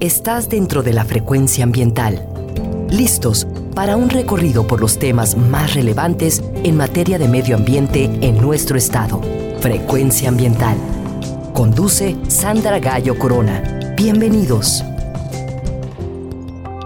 Estás dentro de la frecuencia ambiental. Listos para un recorrido por los temas más relevantes en materia de medio ambiente en nuestro estado. Frecuencia ambiental. Conduce Sandra Gallo Corona. Bienvenidos.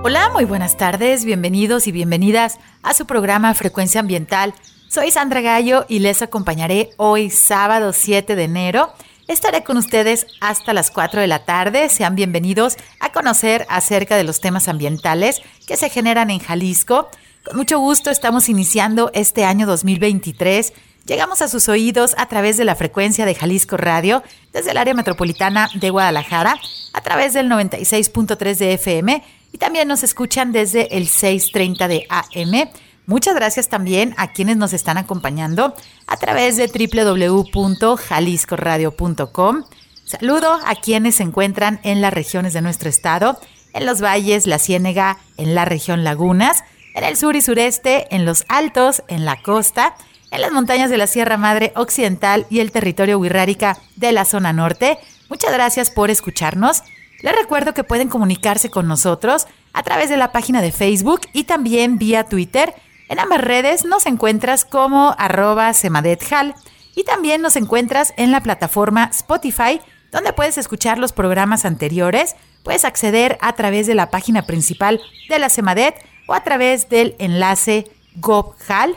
Hola, muy buenas tardes, bienvenidos y bienvenidas a su programa Frecuencia Ambiental. Soy Sandra Gallo y les acompañaré hoy sábado 7 de enero Estaré con ustedes hasta las 4 de la tarde. Sean bienvenidos a conocer acerca de los temas ambientales que se generan en Jalisco. Con mucho gusto estamos iniciando este año 2023. Llegamos a sus oídos a través de la frecuencia de Jalisco Radio desde el área metropolitana de Guadalajara, a través del 96.3 de FM y también nos escuchan desde el 6.30 de AM Muchas gracias también a quienes nos están acompañando a través de www.jaliscoradio.com. Saludo a quienes se encuentran en las regiones de nuestro estado, en los valles, la Ciénega, en la región Lagunas, en el sur y sureste, en los altos, en la costa, en las montañas de la Sierra Madre Occidental y el territorio Huirrárica de la zona norte. Muchas gracias por escucharnos. Les recuerdo que pueden comunicarse con nosotros a través de la página de Facebook y también vía Twitter en ambas redes nos encuentras como arroba semadethal y también nos encuentras en la plataforma Spotify, donde puedes escuchar los programas anteriores. Puedes acceder a través de la página principal de la Semadet o a través del enlace gobhal.mx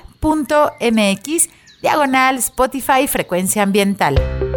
diagonal Spotify frecuencia ambiental.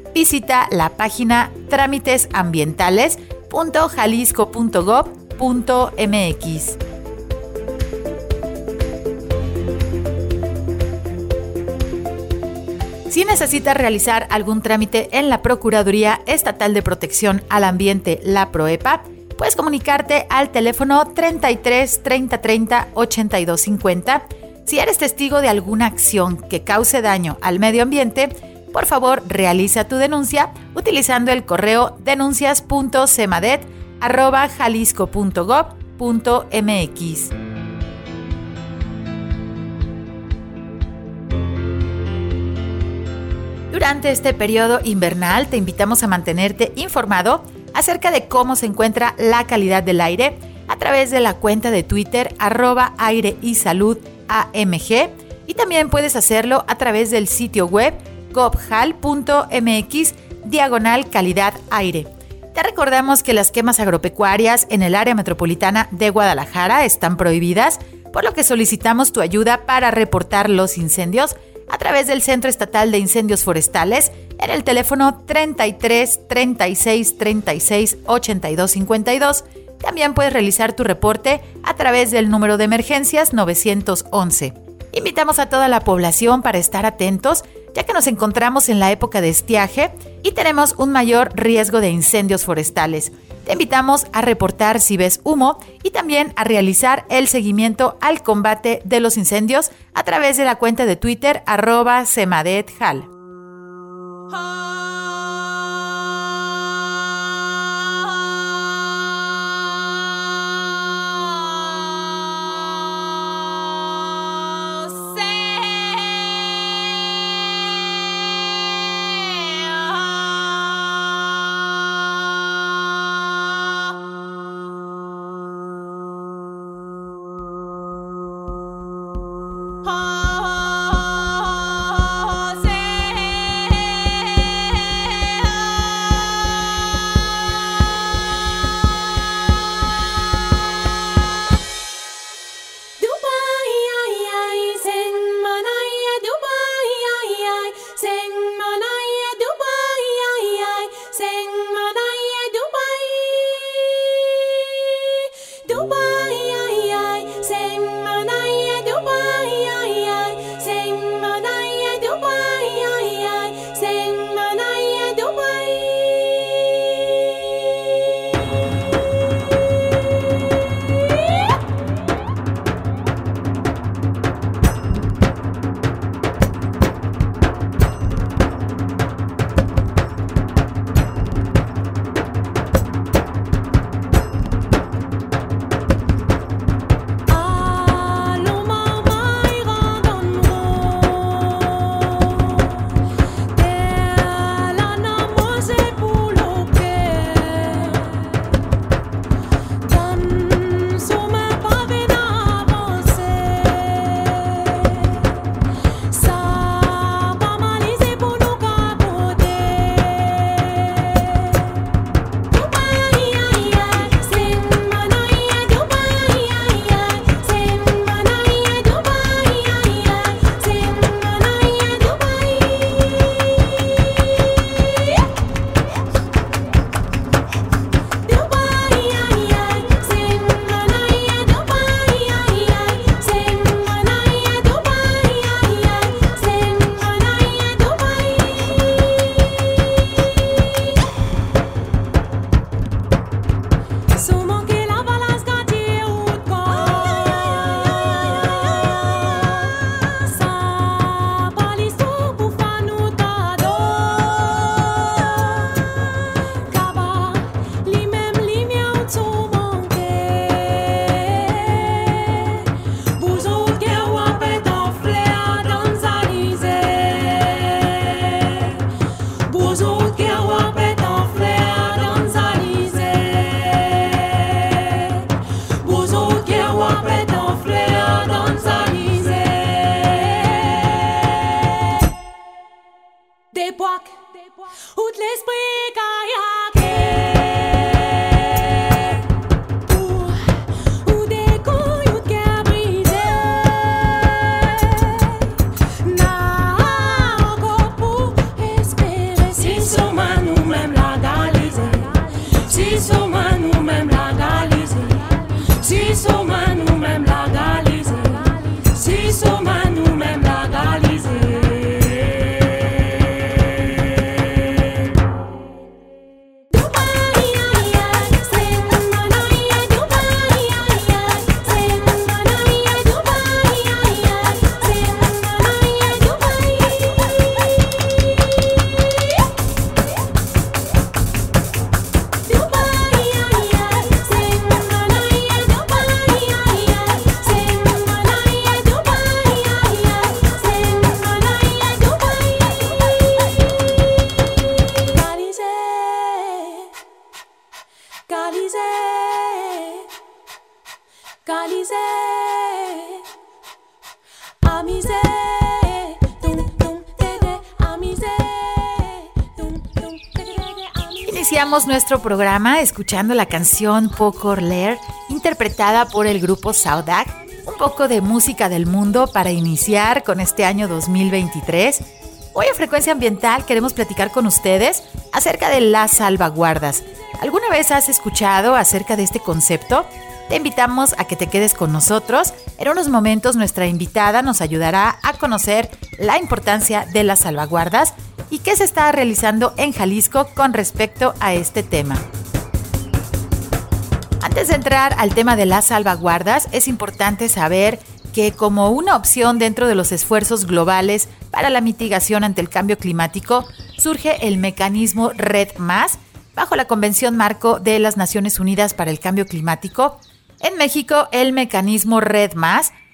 visita la página trámitesambientales.jalisco.gov.mx. Si necesitas realizar algún trámite en la Procuraduría Estatal de Protección al Ambiente, la PROEPA, puedes comunicarte al teléfono 33 30 30 82 50. Si eres testigo de alguna acción que cause daño al medio ambiente, por favor realiza tu denuncia utilizando el correo denuncias.cemadet.jalisco.gov.mx. Durante este periodo invernal te invitamos a mantenerte informado acerca de cómo se encuentra la calidad del aire a través de la cuenta de Twitter arroba aire y salud y también puedes hacerlo a través del sitio web gobhal.mx diagonal calidad aire. Te recordamos que las quemas agropecuarias en el área metropolitana de Guadalajara están prohibidas, por lo que solicitamos tu ayuda para reportar los incendios a través del Centro Estatal de Incendios Forestales en el teléfono 33 36 36 82 52. También puedes realizar tu reporte a través del número de emergencias 911. Invitamos a toda la población para estar atentos ya que nos encontramos en la época de estiaje y tenemos un mayor riesgo de incendios forestales. Te invitamos a reportar si ves humo y también a realizar el seguimiento al combate de los incendios a través de la cuenta de Twitter arroba semadethal. Nuestro programa escuchando la canción Pocor Lair, interpretada por el grupo Saudak, un poco de música del mundo para iniciar con este año 2023. Hoy en Frecuencia Ambiental queremos platicar con ustedes acerca de las salvaguardas. ¿Alguna vez has escuchado acerca de este concepto? Te invitamos a que te quedes con nosotros. En unos momentos nuestra invitada nos ayudará a conocer la importancia de las salvaguardas y qué se está realizando en Jalisco con respecto a este tema. Antes de entrar al tema de las salvaguardas, es importante saber que como una opción dentro de los esfuerzos globales para la mitigación ante el cambio climático, surge el mecanismo Red bajo la Convención Marco de las Naciones Unidas para el Cambio Climático. En México, el mecanismo Red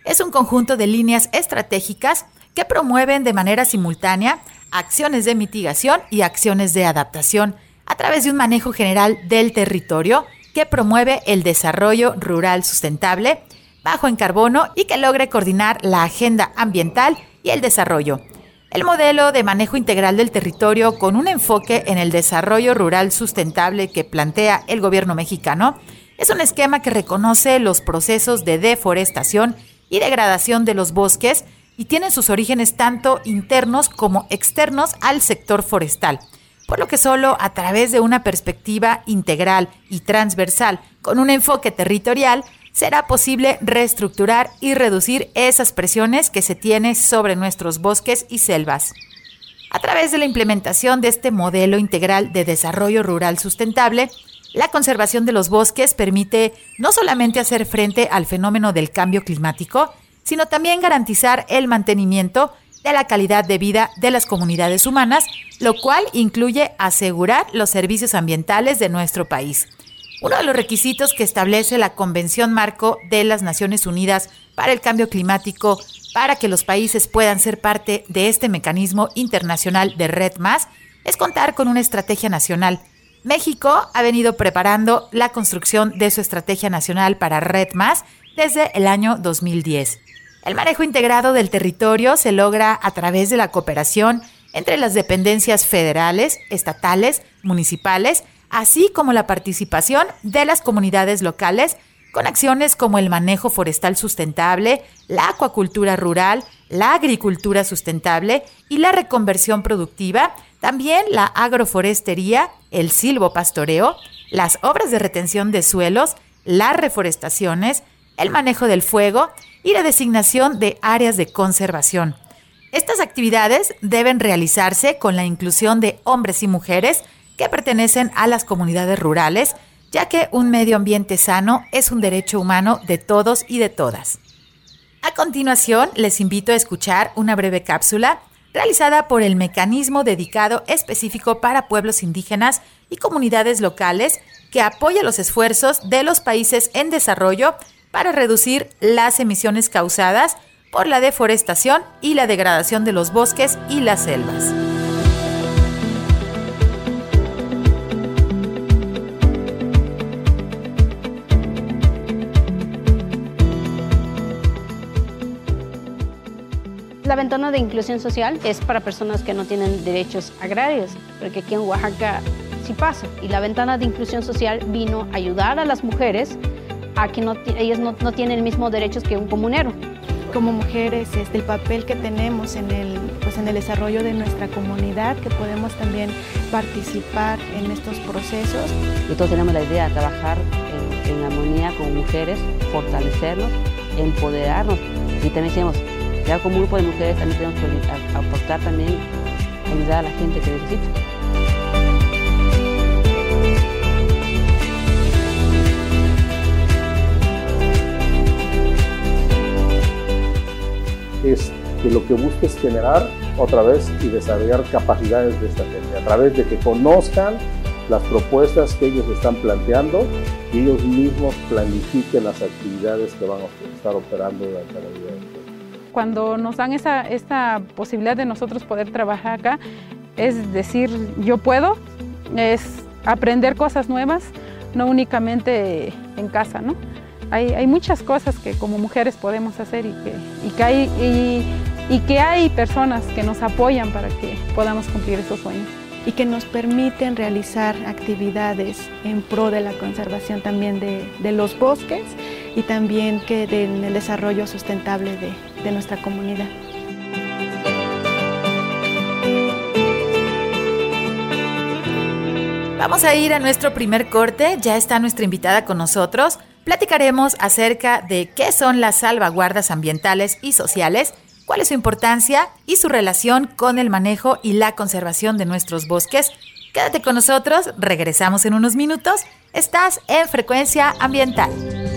es un conjunto de líneas estratégicas que promueven de manera simultánea acciones de mitigación y acciones de adaptación a través de un manejo general del territorio que promueve el desarrollo rural sustentable, bajo en carbono y que logre coordinar la agenda ambiental y el desarrollo. El modelo de manejo integral del territorio con un enfoque en el desarrollo rural sustentable que plantea el gobierno mexicano es un esquema que reconoce los procesos de deforestación y degradación de los bosques y tienen sus orígenes tanto internos como externos al sector forestal, por lo que solo a través de una perspectiva integral y transversal con un enfoque territorial será posible reestructurar y reducir esas presiones que se tienen sobre nuestros bosques y selvas. A través de la implementación de este modelo integral de desarrollo rural sustentable, la conservación de los bosques permite no solamente hacer frente al fenómeno del cambio climático, sino también garantizar el mantenimiento de la calidad de vida de las comunidades humanas, lo cual incluye asegurar los servicios ambientales de nuestro país. Uno de los requisitos que establece la Convención Marco de las Naciones Unidas para el Cambio Climático para que los países puedan ser parte de este mecanismo internacional de Red Más es contar con una estrategia nacional. México ha venido preparando la construcción de su estrategia nacional para Red Más desde el año 2010. El manejo integrado del territorio se logra a través de la cooperación entre las dependencias federales, estatales, municipales, así como la participación de las comunidades locales con acciones como el manejo forestal sustentable, la acuacultura rural, la agricultura sustentable y la reconversión productiva, también la agroforestería, el silvopastoreo, las obras de retención de suelos, las reforestaciones, el manejo del fuego y la designación de áreas de conservación. Estas actividades deben realizarse con la inclusión de hombres y mujeres que pertenecen a las comunidades rurales, ya que un medio ambiente sano es un derecho humano de todos y de todas. A continuación, les invito a escuchar una breve cápsula realizada por el mecanismo dedicado específico para pueblos indígenas y comunidades locales que apoya los esfuerzos de los países en desarrollo para reducir las emisiones causadas por la deforestación y la degradación de los bosques y las selvas. Ventana de inclusión social es para personas que no tienen derechos agrarios, porque aquí en Oaxaca sí pasa. Y la ventana de inclusión social vino a ayudar a las mujeres a que no, ellas no, no tienen el mismo derechos que un comunero como mujeres, este, el papel que tenemos en el, pues en el desarrollo de nuestra comunidad, que podemos también participar en estos procesos. Nosotros tenemos la idea de trabajar en, en armonía con mujeres, fortalecernos, empoderarnos y también decimos, ya como grupo de mujeres también tenemos que aportar también, ayudar a la gente que necesita. es que lo que busca es generar otra vez y desarrollar capacidades de esta gente, a través de que conozcan las propuestas que ellos están planteando y ellos mismos planifiquen las actividades que van a estar operando durante la vida Cuando nos dan esa, esta posibilidad de nosotros poder trabajar acá, es decir, yo puedo, es aprender cosas nuevas, no únicamente en casa, ¿no? Hay, muchas cosas que como mujeres podemos hacer y que, y que, hay, y, que hay personas que nos apoyan para que podamos cumplir esos sueños. Y que nos permiten realizar actividades en pro de la conservación también de, los bosques y también que en el desarrollo sustentable de, de nuestra comunidad. Vamos a ir a nuestro primer corte, ya está nuestra invitada con nosotros platicaremos acerca de qué son las salvaguardas ambientales y sociales, cuál es su importancia y su relación con el manejo y la conservación de nuestros bosques. Quédate con nosotros, regresamos en unos minutos. Estás en Frecuencia Ambiental.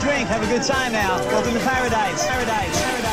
drink, have a good time now. Welcome to paradise. Paradise. Paradise.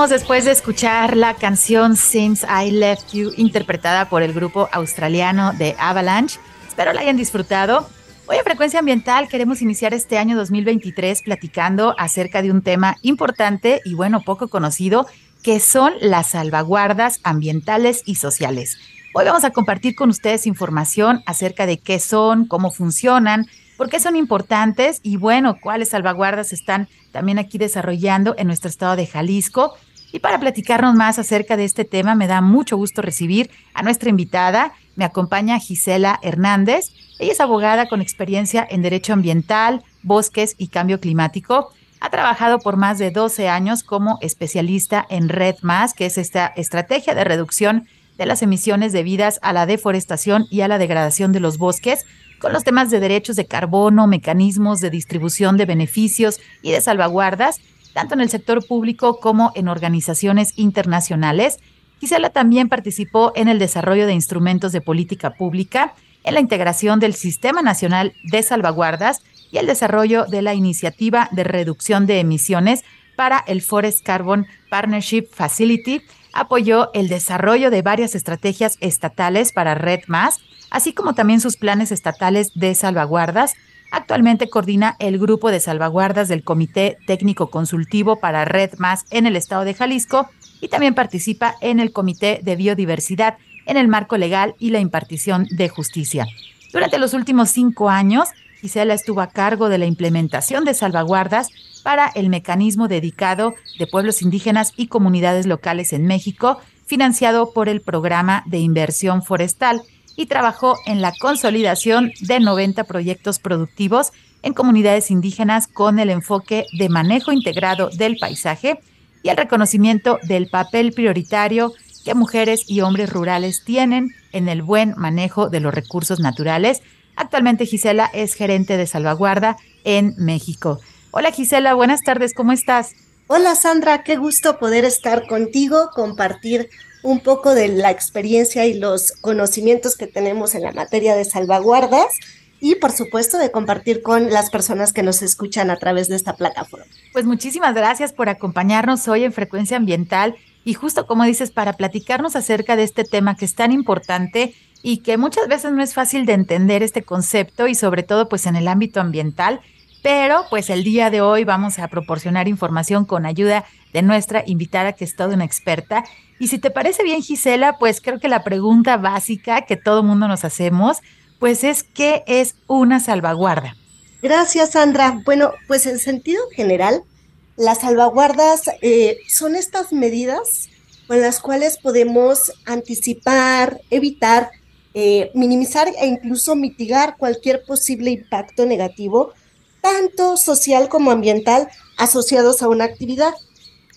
Regresamos después de escuchar la canción Since I Left You, interpretada por el grupo australiano de Avalanche. Espero la hayan disfrutado. Hoy en Frecuencia Ambiental queremos iniciar este año 2023 platicando acerca de un tema importante y bueno, poco conocido, que son las salvaguardas ambientales y sociales. Hoy vamos a compartir con ustedes información acerca de qué son, cómo funcionan, por qué son importantes y bueno, cuáles salvaguardas están también aquí desarrollando en nuestro estado de Jalisco. Y para platicarnos más acerca de este tema, me da mucho gusto recibir a nuestra invitada. Me acompaña Gisela Hernández. Ella es abogada con experiencia en Derecho Ambiental, Bosques y Cambio Climático. Ha trabajado por más de 12 años como especialista en Red Más, que es esta estrategia de reducción de las emisiones debidas a la deforestación y a la degradación de los bosques con los temas de derechos de carbono, mecanismos de distribución de beneficios y de salvaguardas, tanto en el sector público como en organizaciones internacionales. Gisela también participó en el desarrollo de instrumentos de política pública, en la integración del Sistema Nacional de Salvaguardas y el desarrollo de la iniciativa de reducción de emisiones para el Forest Carbon Partnership Facility. Apoyó el desarrollo de varias estrategias estatales para Red Más así como también sus planes estatales de salvaguardas. Actualmente coordina el grupo de salvaguardas del Comité Técnico Consultivo para Red Más en el estado de Jalisco y también participa en el Comité de Biodiversidad en el marco legal y la impartición de justicia. Durante los últimos cinco años, Gisela estuvo a cargo de la implementación de salvaguardas para el mecanismo dedicado de pueblos indígenas y comunidades locales en México, financiado por el Programa de Inversión Forestal y trabajó en la consolidación de 90 proyectos productivos en comunidades indígenas con el enfoque de manejo integrado del paisaje y el reconocimiento del papel prioritario que mujeres y hombres rurales tienen en el buen manejo de los recursos naturales. Actualmente Gisela es gerente de salvaguarda en México. Hola Gisela, buenas tardes, ¿cómo estás? Hola Sandra, qué gusto poder estar contigo, compartir un poco de la experiencia y los conocimientos que tenemos en la materia de salvaguardas y por supuesto de compartir con las personas que nos escuchan a través de esta plataforma. Pues muchísimas gracias por acompañarnos hoy en Frecuencia Ambiental y justo como dices, para platicarnos acerca de este tema que es tan importante y que muchas veces no es fácil de entender este concepto y sobre todo pues en el ámbito ambiental, pero pues el día de hoy vamos a proporcionar información con ayuda de nuestra invitada que es toda una experta y si te parece bien, Gisela, pues creo que la pregunta básica que todo mundo nos hacemos, pues es ¿qué es una salvaguarda? Gracias, Sandra. Bueno, pues en sentido general, las salvaguardas eh, son estas medidas con las cuales podemos anticipar, evitar, eh, minimizar e incluso mitigar cualquier posible impacto negativo, tanto social como ambiental, asociados a una actividad.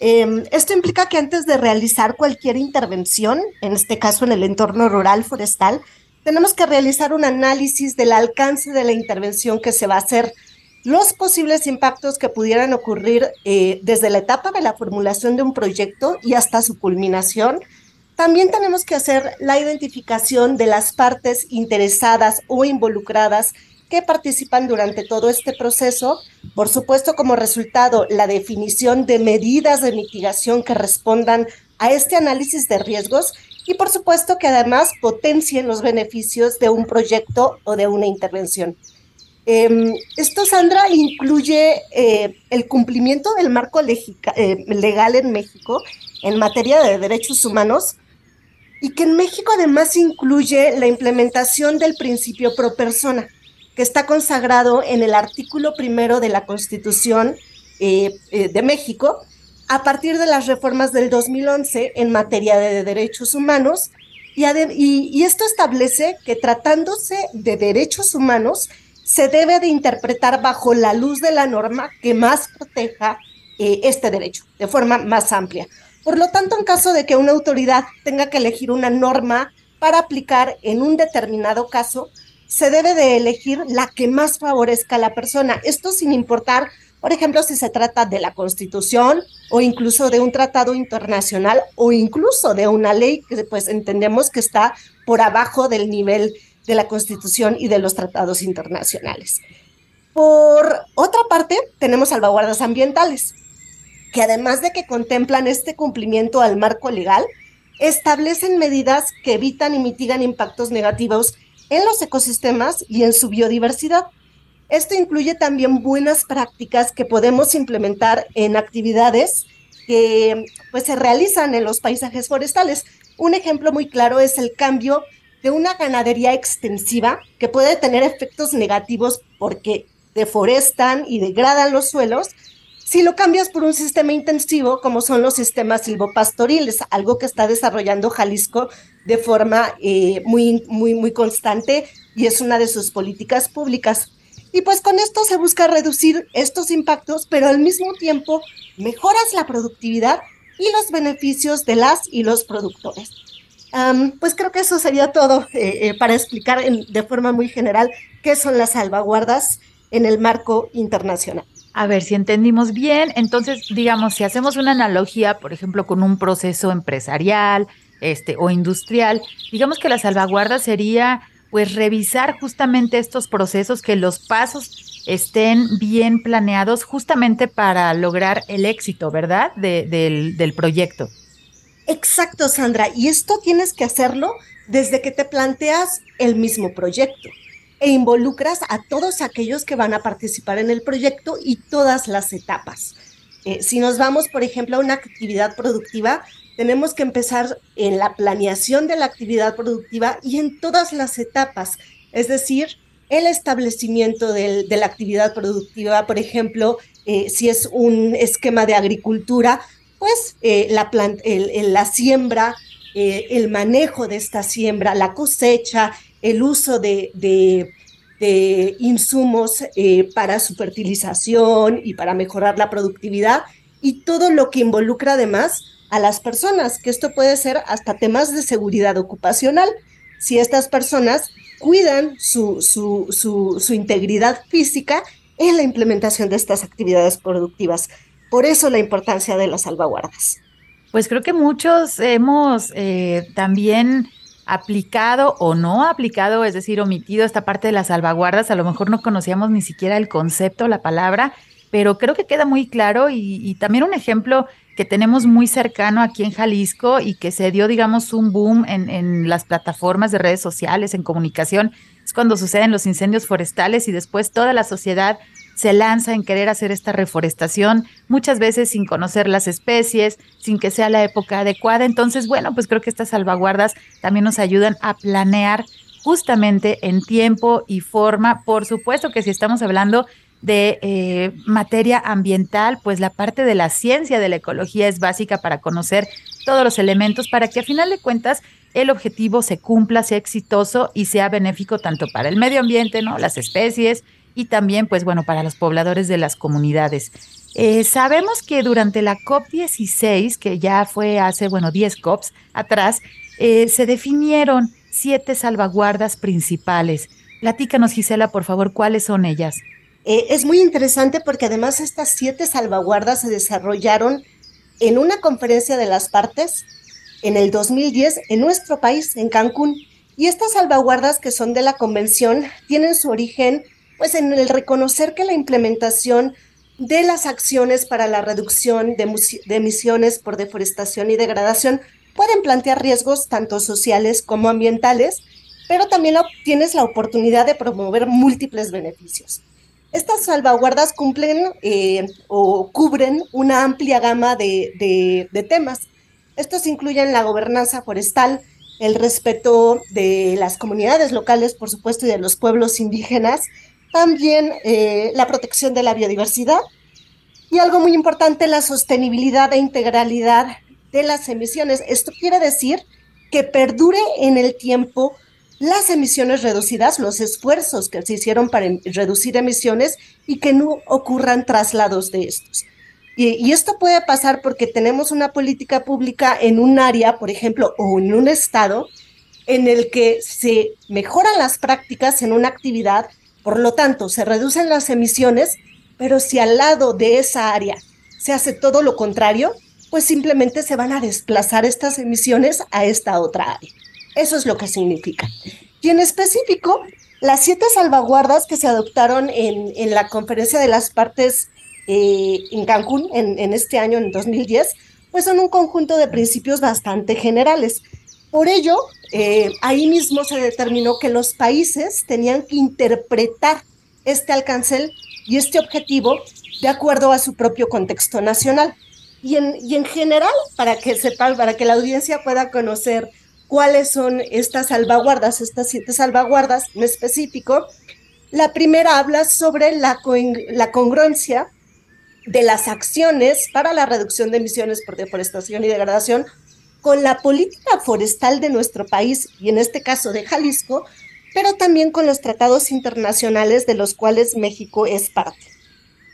Em, esto implica que antes de realizar cualquier intervención, en este caso en el entorno rural forestal, tenemos que realizar un análisis del alcance de la intervención que se va a hacer, los posibles impactos que pudieran ocurrir eh, desde la etapa de la formulación de un proyecto y hasta su culminación. También tenemos que hacer la identificación de las partes interesadas o involucradas que participan durante todo este proceso. Por supuesto, como resultado, la definición de medidas de mitigación que respondan a este análisis de riesgos y por supuesto que además potencien los beneficios de un proyecto o de una intervención. Em, esto, Sandra, incluye eh, el cumplimiento del marco eh, legal en México en materia de derechos humanos y que en México además incluye la implementación del principio pro persona que está consagrado en el artículo primero de la Constitución eh, eh, de México, a partir de las reformas del 2011 en materia de derechos humanos, y, esto establece que tratándose de derechos humanos, se debe de interpretar bajo la luz de la norma que más proteja eh, este derecho, de forma más amplia. Por lo tanto, en caso de que una autoridad tenga que elegir una norma para aplicar en un determinado caso, se debe de elegir la que más favorezca a la persona. Esto sin importar, por ejemplo, si se trata de la Constitución o incluso de un tratado internacional o incluso de una ley que pues entendemos que está por abajo del nivel de la Constitución y de los tratados internacionales. Por otra parte, tenemos salvaguardas ambientales. que además de que contemplan este cumplimiento al marco legal, establecen medidas que evitan y mitigan impactos negativos en los ecosistemas y en su biodiversidad. Esto incluye también buenas prácticas que podemos implementar en actividades que pues, se realizan en los paisajes forestales. Un ejemplo muy claro es el cambio de una ganadería extensiva que puede tener efectos negativos porque deforestan y degradan los suelos, si lo cambias por un sistema intensivo como son los sistemas silvopastoriles, algo que está desarrollando Jalisco de forma eh, muy, muy, muy constante y es una de sus políticas públicas. Y pues con esto se busca reducir estos impactos, pero al mismo tiempo mejoras la productividad y los beneficios de las y los productores. pues creo que eso sería todo eh, eh, para explicar de forma muy general qué son las salvaguardas en el marco internacional. A ver si entendimos bien. Entonces, digamos, si hacemos una analogía, por ejemplo, con un proceso empresarial este, o industrial, digamos que la salvaguarda sería pues revisar justamente estos procesos, que los pasos estén bien planeados justamente para lograr el éxito, ¿verdad? del, del proyecto. Exacto, Sandra. Y esto tienes que hacerlo desde que te planteas el mismo proyecto e involucras a todos aquellos que van a participar en el proyecto y todas las etapas. Eh, si nos vamos, por ejemplo, a una actividad productiva, tenemos que empezar en la planeación de la actividad productiva y en todas las etapas, es decir, el establecimiento de la actividad productiva, por ejemplo, eh, si es un esquema de agricultura, pues eh, la, la siembra, el manejo de esta siembra, la cosecha, el uso de, insumos eh, para su fertilización y para mejorar la productividad y todo lo que involucra además a las personas, que esto puede ser hasta temas de seguridad ocupacional. Si estas personas cuidan su, su integridad física en la implementación de estas actividades productivas. Por eso la importancia de las salvaguardas. Pues creo que muchos hemos eh, también aplicado o no aplicado, es decir, omitido esta parte de las salvaguardas, a lo mejor no conocíamos ni siquiera el concepto, la palabra, pero creo que queda muy claro y, también un ejemplo que tenemos muy cercano aquí en Jalisco y que se dio, digamos, un boom en, las plataformas de redes sociales, en comunicación, es cuando suceden los incendios forestales y después toda la sociedad se lanza en querer hacer esta reforestación, muchas veces sin conocer las especies, sin que sea la época adecuada. Entonces, bueno, pues creo que estas salvaguardas también nos ayudan a planear justamente en tiempo y forma. Por supuesto que si estamos hablando de eh, materia ambiental, pues la parte de la ciencia de la ecología es básica para conocer todos los elementos para que a final de cuentas el objetivo se cumpla, sea exitoso y sea benéfico tanto para el medio ambiente, ¿no? Las especies, y también, pues bueno, para los pobladores de las comunidades. Eh, sabemos que durante la COP16, que ya fue hace, bueno, 10 COPs atrás, eh, se definieron siete salvaguardas principales. Platícanos, Gisela, por favor, ¿cuáles son ellas? Eh, es muy interesante porque además estas siete salvaguardas se desarrollaron en una conferencia de las partes en el 2010 en nuestro país, en Cancún. Y estas salvaguardas que son de la convención tienen su origen pues en el reconocer que la implementación de las acciones para la reducción de, emisiones por deforestación y degradación pueden plantear riesgos tanto sociales como ambientales, pero también tienes la oportunidad de promover múltiples beneficios. Estas salvaguardas cumplen eh, o cubren una amplia gama de, de temas. Estos incluyen la gobernanza forestal, el respeto de las comunidades locales, por supuesto, y de los pueblos indígenas, también eh, la protección de la biodiversidad y algo muy importante, la sostenibilidad e integralidad de las emisiones. Esto quiere decir que perdure en el tiempo las emisiones reducidas, los esfuerzos que se hicieron para em, reducir emisiones y que no ocurran traslados de estos. Y, y, esto puede pasar porque tenemos una política pública en un área, por ejemplo, o en un estado, en el que se mejoran las prácticas en una actividad, por lo tanto, se reducen las emisiones, pero si al lado de esa área se hace todo lo contrario, pues simplemente se van a desplazar estas emisiones a esta otra área. Eso es lo que significa. Y en específico, las siete salvaguardas que se adoptaron en, la conferencia de las partes eh, en Cancún en, en este año, en 2010, pues son un conjunto de principios bastante generales. Por ello, eh, ahí mismo se determinó que los países tenían que interpretar este alcance y este objetivo de acuerdo a su propio contexto nacional. Y en, general, para que sepan, para que la audiencia pueda conocer cuáles son estas salvaguardas, estas siete salvaguardas en específico, la primera habla sobre la congruencia de las acciones para la reducción de emisiones por deforestación y degradación con la política forestal de nuestro país y en este caso de Jalisco, pero también con los tratados internacionales de los cuales México es parte.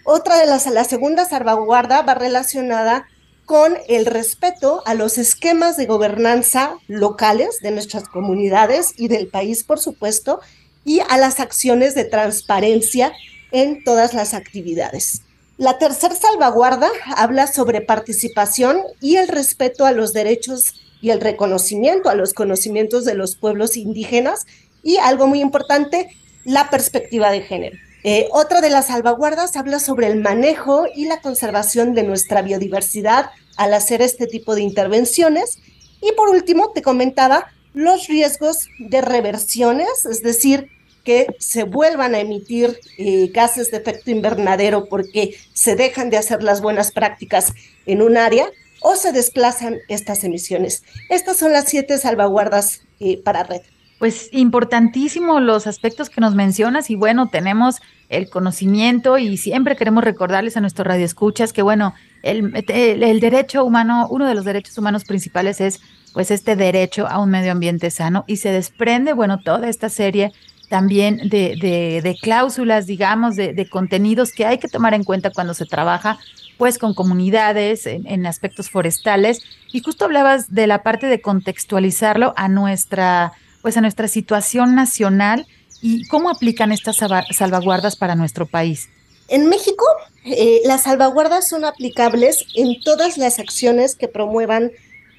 Otra de las, la segunda salvaguarda va relacionada con el respeto a los esquemas de gobernanza locales de nuestras comunidades y del país, por supuesto, y a las acciones de transparencia en todas las actividades. La tercera salvaguarda habla sobre participación y el respeto a los derechos y el reconocimiento a los conocimientos de los pueblos indígenas y algo muy importante, la perspectiva de género. Eh, otra de las salvaguardas habla sobre el manejo y la conservación de nuestra biodiversidad al hacer este tipo de intervenciones. Y por último, te comentaba los riesgos de reversiones, es decir, que se vuelvan a emitir eh, gases de efecto invernadero porque se dejan de hacer las buenas prácticas en un área o se desplazan estas emisiones. Estas son las siete salvaguardas eh, para red. Pues importantísimo los aspectos que nos mencionas y bueno, tenemos el conocimiento y siempre queremos recordarles a nuestros radioescuchas que bueno, el, el, derecho humano, uno de los derechos humanos principales es pues este derecho a un medio ambiente sano y se desprende, bueno, toda esta serie también de, de, cláusulas, digamos, de, de, contenidos que hay que tomar en cuenta cuando se trabaja pues con comunidades en, en, aspectos forestales. Y justo hablabas de la parte de contextualizarlo a nuestra pues a nuestra situación nacional y cómo aplican estas salvaguardas para nuestro país. En México, eh, las salvaguardas son aplicables en todas las acciones que promuevan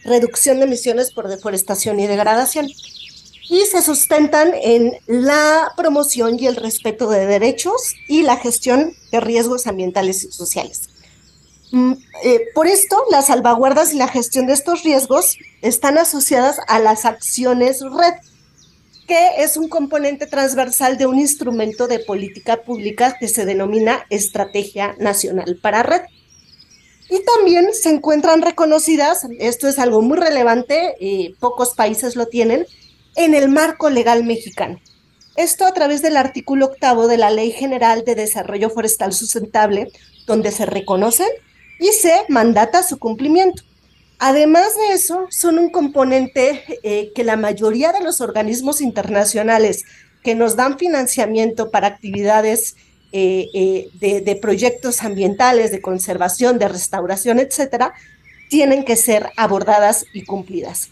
reducción de emisiones por deforestación y degradación y se sustentan en la promoción y el respeto de derechos y la gestión de riesgos ambientales y sociales. Mm, eh, por esto, las salvaguardas y la gestión de estos riesgos están asociadas a las acciones red, que es un componente transversal de un instrumento de política pública que se denomina Estrategia Nacional para Red. Y también se encuentran reconocidas, esto es algo muy relevante, y pocos países lo tienen, en el marco legal mexicano. Esto a través del artículo octavo de la Ley General de Desarrollo Forestal Sustentable, donde se reconocen y se mandata su cumplimiento. Además de eso, son un componente eh, que la mayoría de los organismos internacionales que nos dan financiamiento para actividades eh, eh, de, de, proyectos ambientales, de conservación, de restauración, etcétera, tienen que ser abordadas y cumplidas.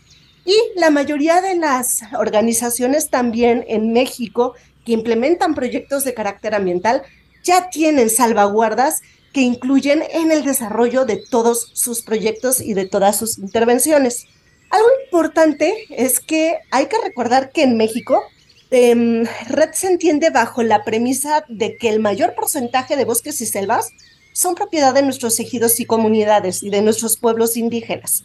Y la mayoría de las organizaciones también en México que implementan proyectos de carácter ambiental ya tienen salvaguardas que incluyen en el desarrollo de todos sus proyectos y de todas sus intervenciones. Algo importante es que hay que recordar que en México eh, Red se entiende bajo la premisa de que el mayor porcentaje de bosques y selvas son propiedad de nuestros ejidos y comunidades y de nuestros pueblos indígenas,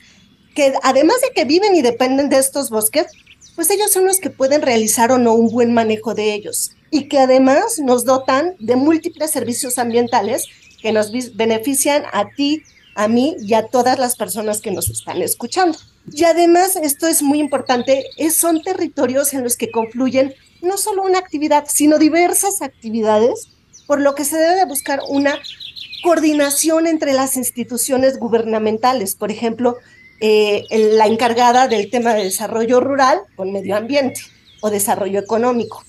que además de que viven y dependen de estos bosques, pues ellos son los que pueden realizar o no un buen manejo de ellos y que además nos dotan de múltiples servicios ambientales que nos benefician a ti, a mí y a todas las personas que nos están escuchando. Y además, esto es muy importante, es, son territorios en los que confluyen no solo una actividad, sino diversas actividades, por lo que se debe de buscar una coordinación entre las instituciones gubernamentales, por ejemplo, eh, la encargada del tema de desarrollo rural con medio ambiente o desarrollo económico.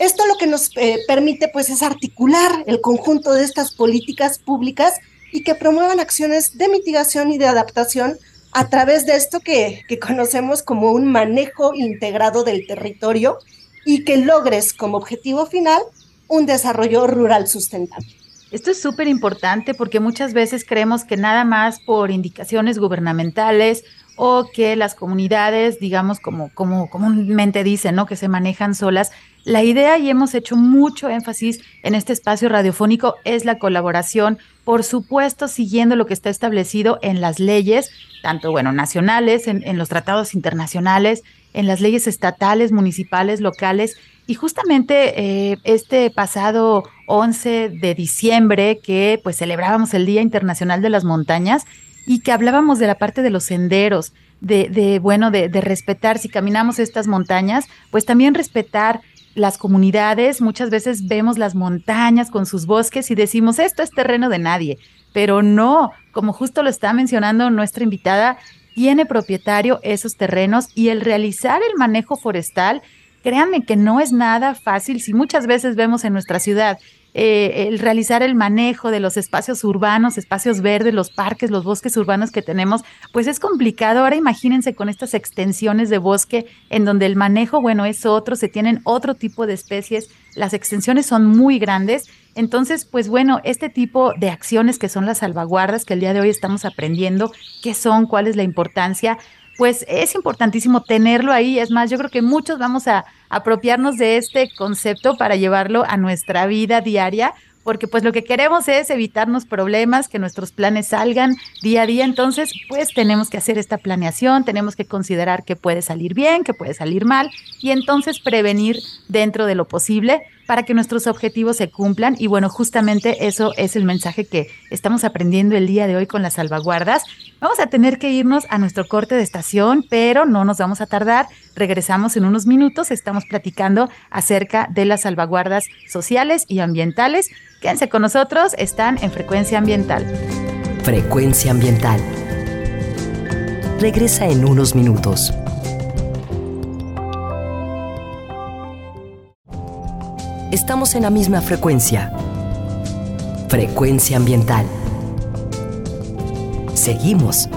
Esto lo que nos eh, permite pues es articular el conjunto de estas políticas públicas y que promuevan acciones de mitigación y de adaptación a través de esto que, que conocemos como un manejo integrado del territorio y que logres como objetivo final un desarrollo rural sustentable. Esto es súper importante porque muchas veces creemos que nada más por indicaciones gubernamentales o que las comunidades, digamos, como, como comúnmente dicen, ¿no? Que se manejan solas, la idea y hemos hecho mucho énfasis en este espacio radiofónico es la colaboración, por supuesto, siguiendo lo que está establecido en las leyes, tanto, bueno, nacionales, en, en los tratados internacionales, en las leyes estatales, municipales, locales. Y justamente eh, este pasado 11 de diciembre, que pues celebrábamos el Día Internacional de las Montañas y que hablábamos de la parte de los senderos, de, de bueno, de, de respetar, si caminamos estas montañas, pues también respetar las comunidades, muchas veces vemos las montañas con sus bosques y decimos, esto es terreno de nadie, pero no, como justo lo está mencionando nuestra invitada, tiene propietario esos terrenos y el realizar el manejo forestal, créanme que no es nada fácil. Si muchas veces vemos en nuestra ciudad eh, el realizar el manejo de los espacios urbanos, espacios verdes, los parques, los bosques urbanos que tenemos, pues es complicado. Ahora imagínense con estas extensiones de bosque en donde el manejo, bueno, es otro, se tienen otro tipo de especies, las extensiones son muy grandes. Entonces, pues bueno, este tipo de acciones que son las salvaguardas que el día de hoy estamos aprendiendo, qué son, cuál es la importancia, pues es importantísimo tenerlo ahí. Es más, yo creo que muchos vamos a apropiarnos de este concepto para llevarlo a nuestra vida diaria, porque pues lo que queremos es evitarnos problemas, que nuestros planes salgan día a día, entonces pues tenemos que hacer esta planeación, tenemos que considerar que puede salir bien, que puede salir mal y entonces prevenir dentro de lo posible para que nuestros objetivos se cumplan. Y bueno, justamente eso es el mensaje que estamos aprendiendo el día de hoy con las salvaguardas. Vamos a tener que irnos a nuestro corte de estación, pero no nos vamos a tardar. Regresamos en unos minutos. Estamos platicando acerca de las salvaguardas sociales y ambientales. Quédense con nosotros, están en Frecuencia Ambiental. Frecuencia Ambiental. Regresa en unos minutos. estamos en la misma frecuencia. Frecuencia ambiental. Seguimos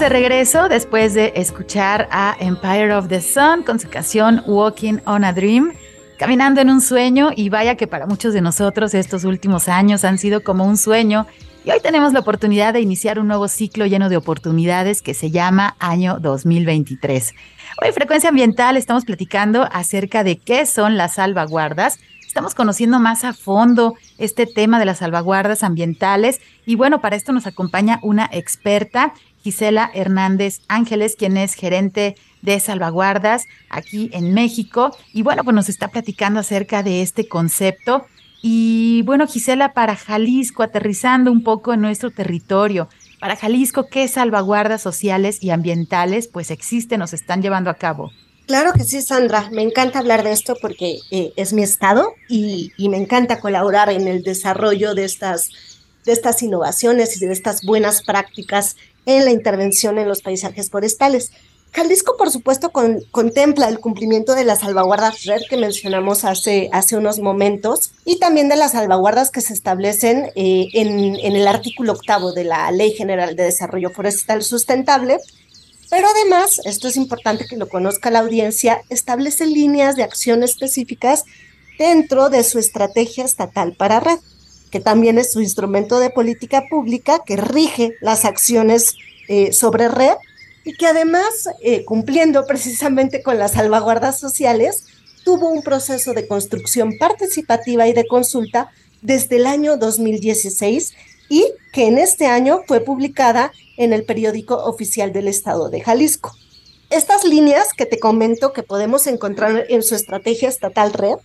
de regreso después de escuchar a Empire of the Sun con su canción Walking on a Dream, caminando en un sueño y vaya que para muchos de nosotros estos últimos años han sido como un sueño y hoy tenemos la oportunidad de iniciar un nuevo ciclo lleno de oportunidades que se llama Año 2023. Hoy en Frecuencia Ambiental estamos platicando acerca de qué son las salvaguardas. Estamos conociendo más a fondo este tema de las salvaguardas ambientales y bueno, para esto nos acompaña una experta Gisela Hernández Ángeles, quien es gerente de salvaguardas aquí en México. Y bueno, pues nos está platicando acerca de este concepto. Y bueno, Gisela, para Jalisco, aterrizando un poco en nuestro territorio, para Jalisco, ¿qué salvaguardas sociales y ambientales pues existen o se están llevando a cabo? Claro que sí, Sandra. Me encanta hablar de esto porque eh, es mi estado y, me encanta colaborar en el desarrollo de estas, de estas innovaciones y de estas buenas prácticas en la intervención en los paisajes forestales. Jalisco, por supuesto, contempla el cumplimiento de las salvaguardas RED que mencionamos hace, hace unos momentos y también de las salvaguardas que se establecen eh, en, en el artículo octavo de la Ley General de Desarrollo Forestal Sustentable, pero además, esto es importante que lo conozca la audiencia, establece líneas de acción específicas dentro de su estrategia estatal para red, que también es su instrumento de política pública que rige las acciones eh, sobre red y que además, eh, cumpliendo precisamente con las salvaguardas sociales, tuvo un proceso de construcción participativa y de consulta desde el año 2016 y que en este año fue publicada en el periódico oficial del Estado de Jalisco. Estas líneas que te comento que podemos encontrar en su estrategia estatal red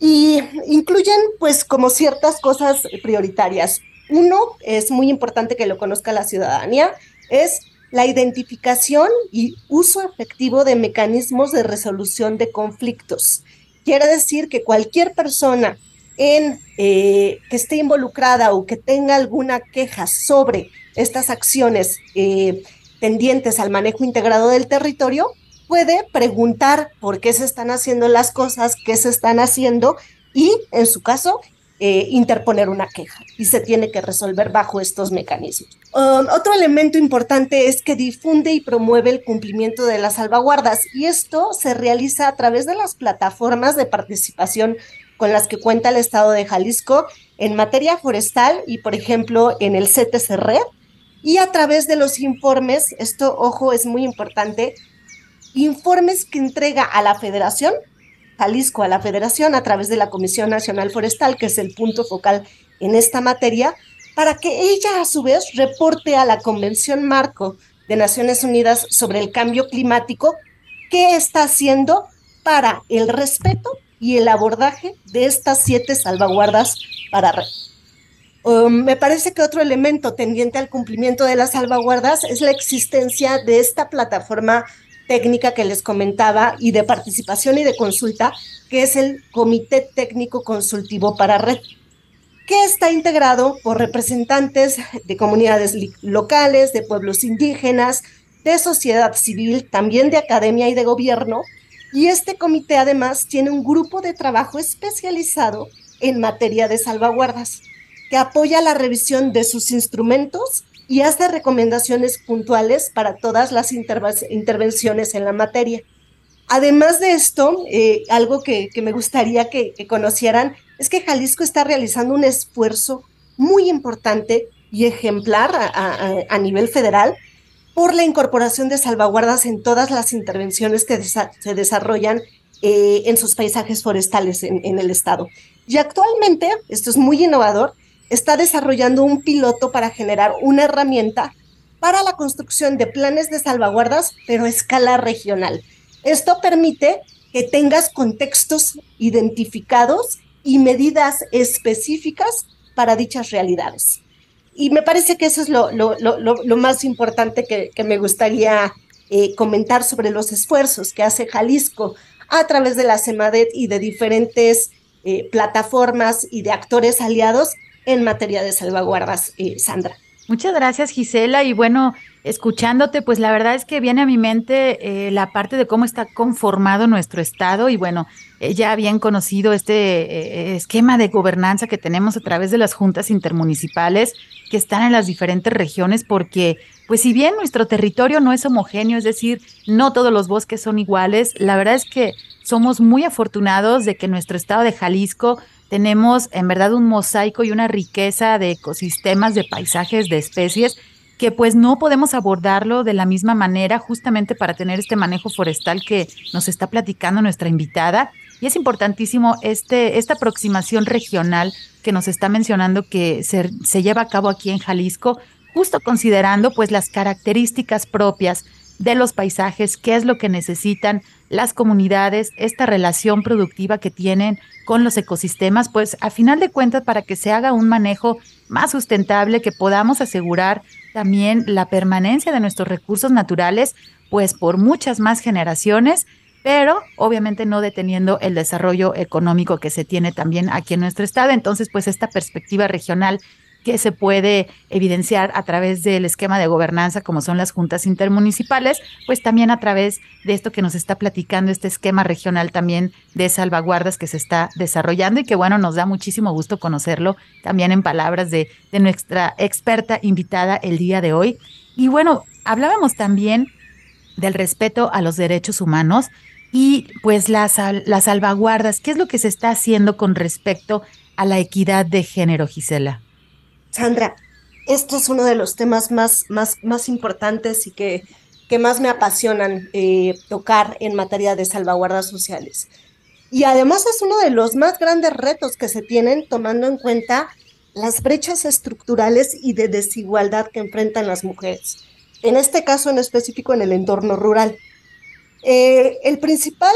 y incluyen pues como ciertas cosas prioritarias. Uno, es muy importante que lo conozca la ciudadanía, es la identificación y uso efectivo de mecanismos de resolución de conflictos. Quiere decir que cualquier persona eh, que esté involucrada o que tenga alguna queja sobre estas acciones eh, tendientes al manejo integrado del territorio, puede preguntar por qué se están haciendo las cosas, qué se están haciendo y, en su caso, eh, interponer una queja y se tiene que resolver bajo estos mecanismos. Um, otro elemento importante es que difunde y promueve el cumplimiento de las salvaguardas y esto se realiza a través de las plataformas de participación con las que cuenta el Estado de Jalisco en materia forestal y, por ejemplo, en el CTC Red. Y a través de los informes, esto, ojo, es muy importante, informes que entrega a la Federación, Jalisco a la Federación, a través de la Comisión Nacional Forestal, que es el punto focal en esta materia, para que ella a su vez reporte a la Convención Marco de Naciones Unidas sobre el Cambio Climático qué está haciendo para el respeto y el abordaje de estas siete salvaguardas para. Um, me parece que otro elemento tendiente al cumplimiento de las salvaguardas es la existencia de esta plataforma técnica que les comentaba y de participación y de consulta, que es el Comité Técnico Consultivo para Red, que está integrado por representantes de comunidades locales, de pueblos indígenas, de sociedad civil, también de academia y de gobierno, y este comité además tiene un grupo de trabajo especializado en materia de salvaguardas, que apoya la revisión de sus instrumentos y hace recomendaciones puntuales para todas las intervenciones en la materia. Además de esto, eh, algo que, me gustaría que, conocieran es que Jalisco está realizando un esfuerzo muy importante y ejemplar a nivel federal por la incorporación de salvaguardas en todas las intervenciones que se desarrollan eh, en sus paisajes forestales en, en el estado. Y actualmente, esto es muy innovador, está desarrollando un piloto para generar una herramienta para la construcción de planes de salvaguardas, pero a escala regional. Esto permite que tengas contextos identificados y medidas específicas para dichas realidades. Y me parece que eso es lo, más importante que, me gustaría eh, comentar sobre los esfuerzos que hace Jalisco a través de la CEMADET y de diferentes eh, plataformas y de actores aliados en materia de salvaguardas, eh, Sandra. Muchas gracias, Gisela. Y bueno, escuchándote, pues la verdad es que viene a mi mente eh, la parte de cómo está conformado nuestro Estado y bueno, eh, ya bien conocido este eh, esquema de gobernanza que tenemos a través de las juntas intermunicipales que están en las diferentes regiones, porque pues si bien nuestro territorio no es homogéneo, es decir, no todos los bosques son iguales, la verdad es que somos muy afortunados de que nuestro estado de Jalisco tenemos en verdad un mosaico y una riqueza de ecosistemas, de paisajes, de especies que pues no podemos abordarlo de la misma manera justamente para tener este manejo forestal que nos está platicando nuestra invitada. Y es importantísimo este, esta aproximación regional que nos está mencionando que se, se lleva a cabo aquí en Jalisco, justo considerando pues las características propias de los paisajes, qué es lo que necesitan las comunidades, esta relación productiva que tienen con los ecosistemas, pues a final de cuentas para que se haga un manejo más sustentable, que podamos asegurar también la permanencia de nuestros recursos naturales, pues por muchas más generaciones, pero obviamente no deteniendo el desarrollo económico que se tiene también aquí en nuestro estado. Entonces, pues esta perspectiva regional que se puede evidenciar a través del esquema de gobernanza como son las juntas intermunicipales, pues también a través de esto que nos está platicando este esquema regional también de salvaguardas que se está desarrollando y que bueno, nos da muchísimo gusto conocerlo también en palabras de, de nuestra experta invitada el día de hoy. Y bueno, hablábamos también del respeto a los derechos humanos y pues las, las salvaguardas, ¿qué es lo que se está haciendo con respecto a la equidad de género, Gisela? Sandra, esto es uno de los temas más, más, más importantes y que, que más me apasionan eh, tocar en materia de salvaguardas sociales. Y además es uno de los más grandes retos que se tienen tomando en cuenta las brechas estructurales y de desigualdad que enfrentan las mujeres. En este caso en específico en el entorno rural. Eh, el principal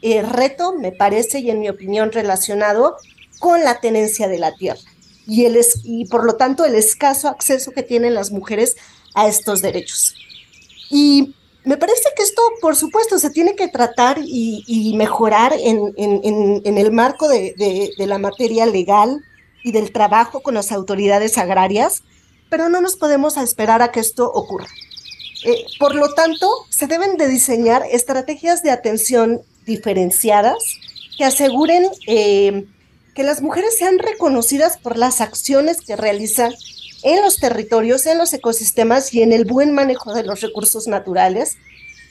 eh, reto, me parece, y en mi opinión relacionado con la tenencia de la tierra y, el y por lo tanto el escaso acceso que tienen las mujeres a estos derechos. Y me parece que esto, por supuesto, se tiene que tratar y, mejorar en, el marco de, la materia legal y del trabajo con las autoridades agrarias, pero no nos podemos esperar a que esto ocurra. Eh, por lo tanto, se deben de diseñar estrategias de atención diferenciadas que aseguren eh, que las mujeres sean reconocidas por las acciones que realizan en los territorios, en los ecosistemas y en el buen manejo de los recursos naturales,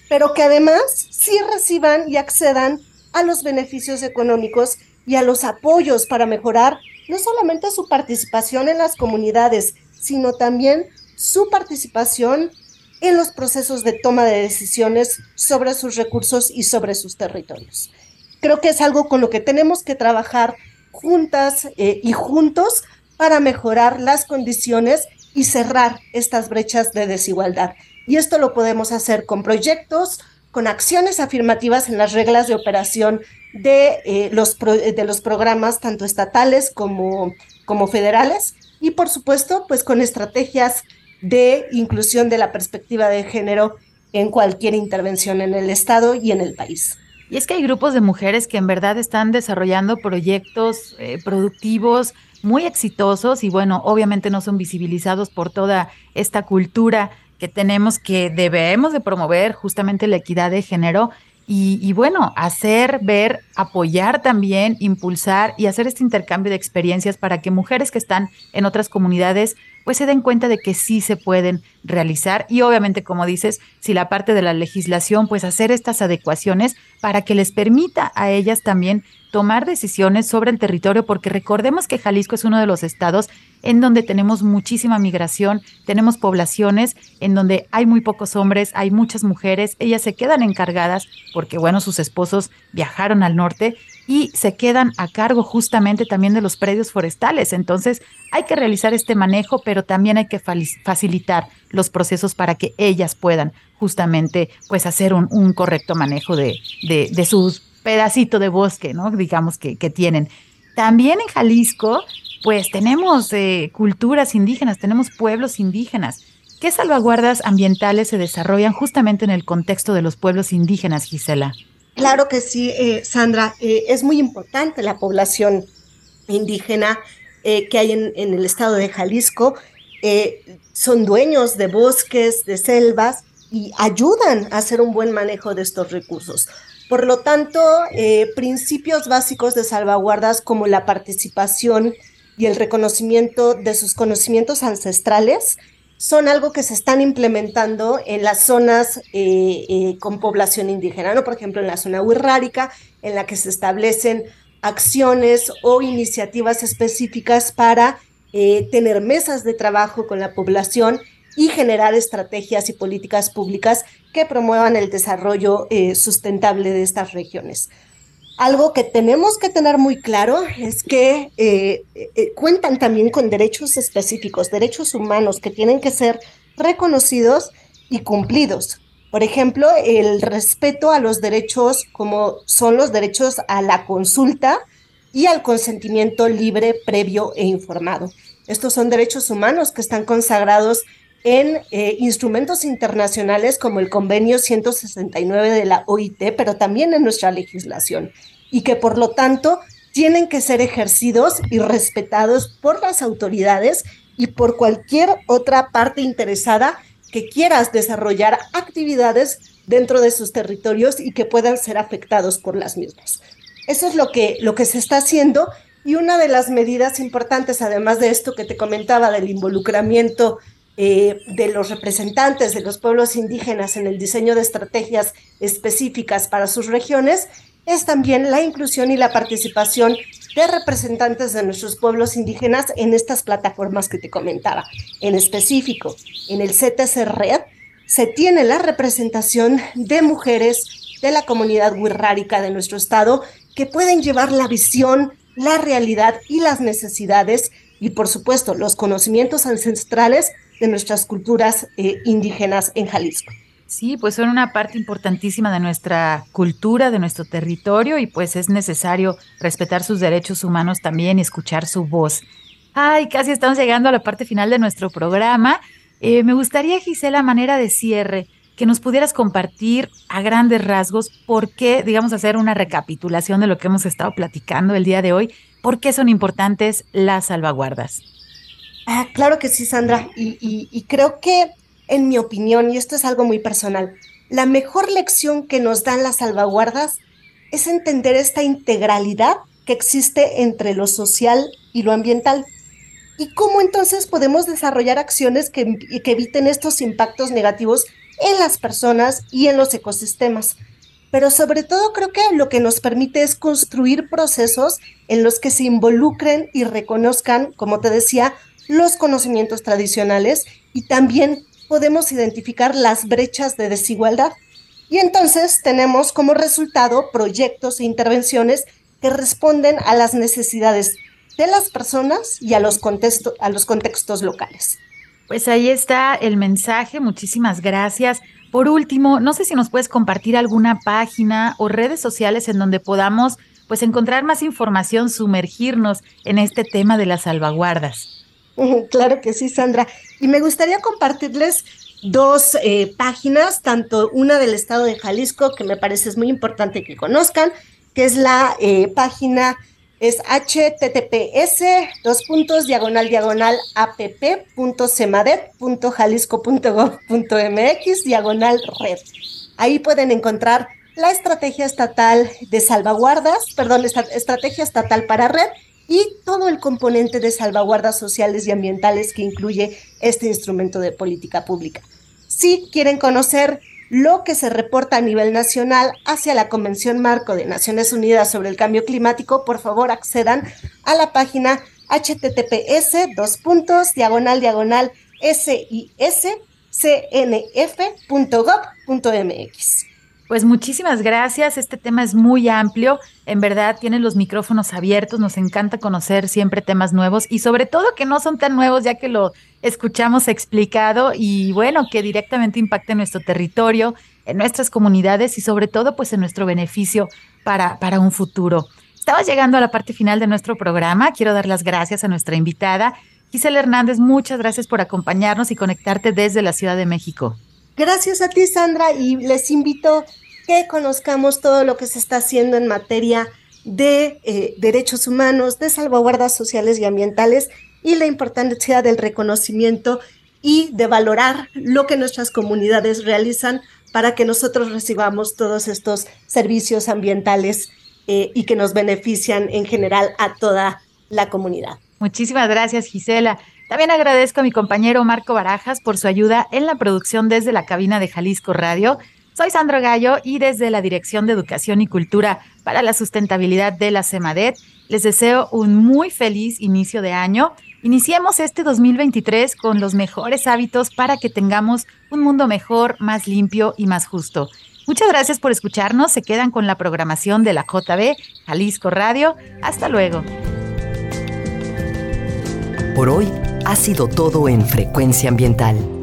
pero que además sí reciban y accedan a los beneficios económicos y a los apoyos para mejorar no solamente su participación en las comunidades, sino también su participación en los procesos de toma de decisiones sobre sus recursos y sobre sus territorios. Creo que es algo con lo que tenemos que trabajar juntas eh, y juntos para mejorar las condiciones y cerrar estas brechas de desigualdad. Y esto lo podemos hacer con proyectos, con acciones afirmativas en las reglas de operación de, eh, los, de los programas tanto estatales como, como federales y por supuesto pues con estrategias de inclusión de la perspectiva de género en cualquier intervención en el Estado y en el país. Y es que hay grupos de mujeres que en verdad están desarrollando proyectos eh, productivos muy exitosos y bueno, obviamente no son visibilizados por toda esta cultura que tenemos que debemos de promover justamente la equidad de género y, bueno, hacer, ver, apoyar también, impulsar y hacer este intercambio de experiencias para que mujeres que están en otras comunidades pues se den cuenta de que sí se pueden realizar y obviamente como dices, si la parte de la legislación pues hacer estas adecuaciones para que les permita a ellas también tomar decisiones sobre el territorio, porque recordemos que Jalisco es uno de los estados en donde tenemos muchísima migración, tenemos poblaciones en donde hay muy pocos hombres, hay muchas mujeres, ellas se quedan encargadas porque, bueno, sus esposos viajaron al norte y se quedan a cargo justamente también de los predios forestales. Entonces, hay que realizar este manejo, pero también hay que facilitar los procesos para que ellas puedan justamente pues hacer un, correcto manejo de, de, de sus pedacito de bosque, ¿no? Digamos que, tienen. También en Jalisco, pues tenemos eh, culturas indígenas, tenemos pueblos indígenas. ¿Qué salvaguardas ambientales se desarrollan justamente en el contexto de los pueblos indígenas, Gisela? Claro que sí, eh, Sandra. Eh, es muy importante la población indígena que hay en, el estado de Jalisco. son dueños de bosques, de selvas y ayudan a hacer un buen manejo de estos recursos. Por lo tanto, eh, principios básicos de salvaguardas como la participación y el reconocimiento de sus conocimientos ancestrales son algo que se están implementando en las zonas eh, eh, con población indígena, ¿no? Por ejemplo, en la zona huirrárica, en la que se establecen acciones o iniciativas específicas para tener mesas de trabajo con la población y generar estrategias y políticas públicas que promuevan el desarrollo eh, sustentable de estas regiones. Algo que tenemos que tener muy claro es que eh, eh, cuentan también con derechos específicos, derechos humanos que tienen que ser reconocidos y cumplidos. Por ejemplo, el respeto a los derechos como son los derechos a la consulta y al consentimiento libre, previo e informado. Estos son derechos humanos que están consagrados en eh, instrumentos internacionales como el convenio 169 de la OIT, pero también en nuestra legislación, y que por lo tanto tienen que ser ejercidos y respetados por las autoridades y por cualquier otra parte interesada que quieras desarrollar actividades dentro de sus territorios y que puedan ser afectados por las mismas. Eso es lo que, lo que se está haciendo y una de las medidas importantes, además de esto que te comentaba del involucramiento eh, de los representantes de los pueblos indígenas en el diseño de estrategias específicas para sus regiones, es también la inclusión y la participación de representantes de nuestros pueblos indígenas en estas plataformas que te comentaba. En específico, en el CTC Red se tiene la representación de mujeres de la comunidad wixárika de nuestro estado que pueden llevar la visión, la realidad y las necesidades y por supuesto los conocimientos ancestrales de nuestras culturas eh, indígenas en Jalisco. Sí, pues son una parte importantísima de nuestra cultura, de nuestro territorio y pues es necesario respetar sus derechos humanos también y escuchar su voz. Ay, casi estamos llegando a la parte final de nuestro programa. Eh, me gustaría, Gisela, manera de cierre, que nos pudieras compartir a grandes rasgos por qué, digamos, hacer una recapitulación de lo que hemos estado platicando el día de hoy, por qué son importantes las salvaguardas. Ah, claro que sí, Sandra, y creo que en mi opinión, y esto es algo muy personal, la mejor lección que nos dan las salvaguardas es entender esta integralidad que existe entre lo social y lo ambiental. ¿Y cómo entonces podemos desarrollar acciones que, que eviten estos impactos negativos en las personas y en los ecosistemas? Pero sobre todo creo que lo que nos permite es construir procesos en los que se involucren y reconozcan, como te decía, los conocimientos tradicionales y también podemos identificar las brechas de desigualdad. Y entonces tenemos como resultado proyectos e intervenciones que responden a las necesidades de las personas y a los, a los contextos locales. Pues ahí está el mensaje, muchísimas gracias. Por último, no sé si nos puedes compartir alguna página o redes sociales en donde podamos pues encontrar más información, sumergirnos en este tema de las salvaguardas. Claro que sí, Sandra. Y me gustaría compartirles dos eh, páginas, tanto una del estado de Jalisco, que me parece es muy importante que conozcan, que es la eh, página, es https, dos puntos, diagonal, diagonal, app.semadet.jalisco.gov.mx, diagonal red. Ahí pueden encontrar la estrategia estatal de salvaguardas, perdón, estrategia estatal para red y todo el componente de salvaguardas sociales y ambientales que incluye este instrumento de política pública. Si quieren conocer lo que se reporta a nivel nacional hacia la Convención Marco de Naciones Unidas sobre el Cambio Climático, por favor accedan a la página https dos puntos diagonal diagonal siscnf.gov.mx. Pues muchísimas gracias. Este tema es muy amplio. En verdad, tienen los micrófonos abiertos. Nos encanta conocer siempre temas nuevos y sobre todo que no son tan nuevos ya que lo escuchamos explicado y bueno, que directamente impacte nuestro territorio, en nuestras comunidades y sobre todo pues en nuestro beneficio para, para un futuro. Estamos llegando a la parte final de nuestro programa. Quiero dar las gracias a nuestra invitada, Gisela Hernández. Muchas gracias por acompañarnos y conectarte desde la Ciudad de México. Gracias a ti, Sandra, y les invito que conozcamos todo lo que se está haciendo en materia de eh, derechos humanos, de salvaguardas sociales y ambientales y la importancia del reconocimiento y de valorar lo que nuestras comunidades realizan para que nosotros recibamos todos estos servicios ambientales eh, y que nos benefician en general a toda la comunidad. Muchísimas gracias, Gisela. También agradezco a mi compañero Marco Barajas por su ayuda en la producción desde la cabina de Jalisco Radio. Soy Sandro Gallo y desde la Dirección de Educación y Cultura para la Sustentabilidad de la CEMADET les deseo un muy feliz inicio de año. Iniciemos este 2023 con los mejores hábitos para que tengamos un mundo mejor, más limpio y más justo. Muchas gracias por escucharnos. Se quedan con la programación de la JB Jalisco Radio. Hasta luego. Por hoy ha sido todo en Frecuencia Ambiental.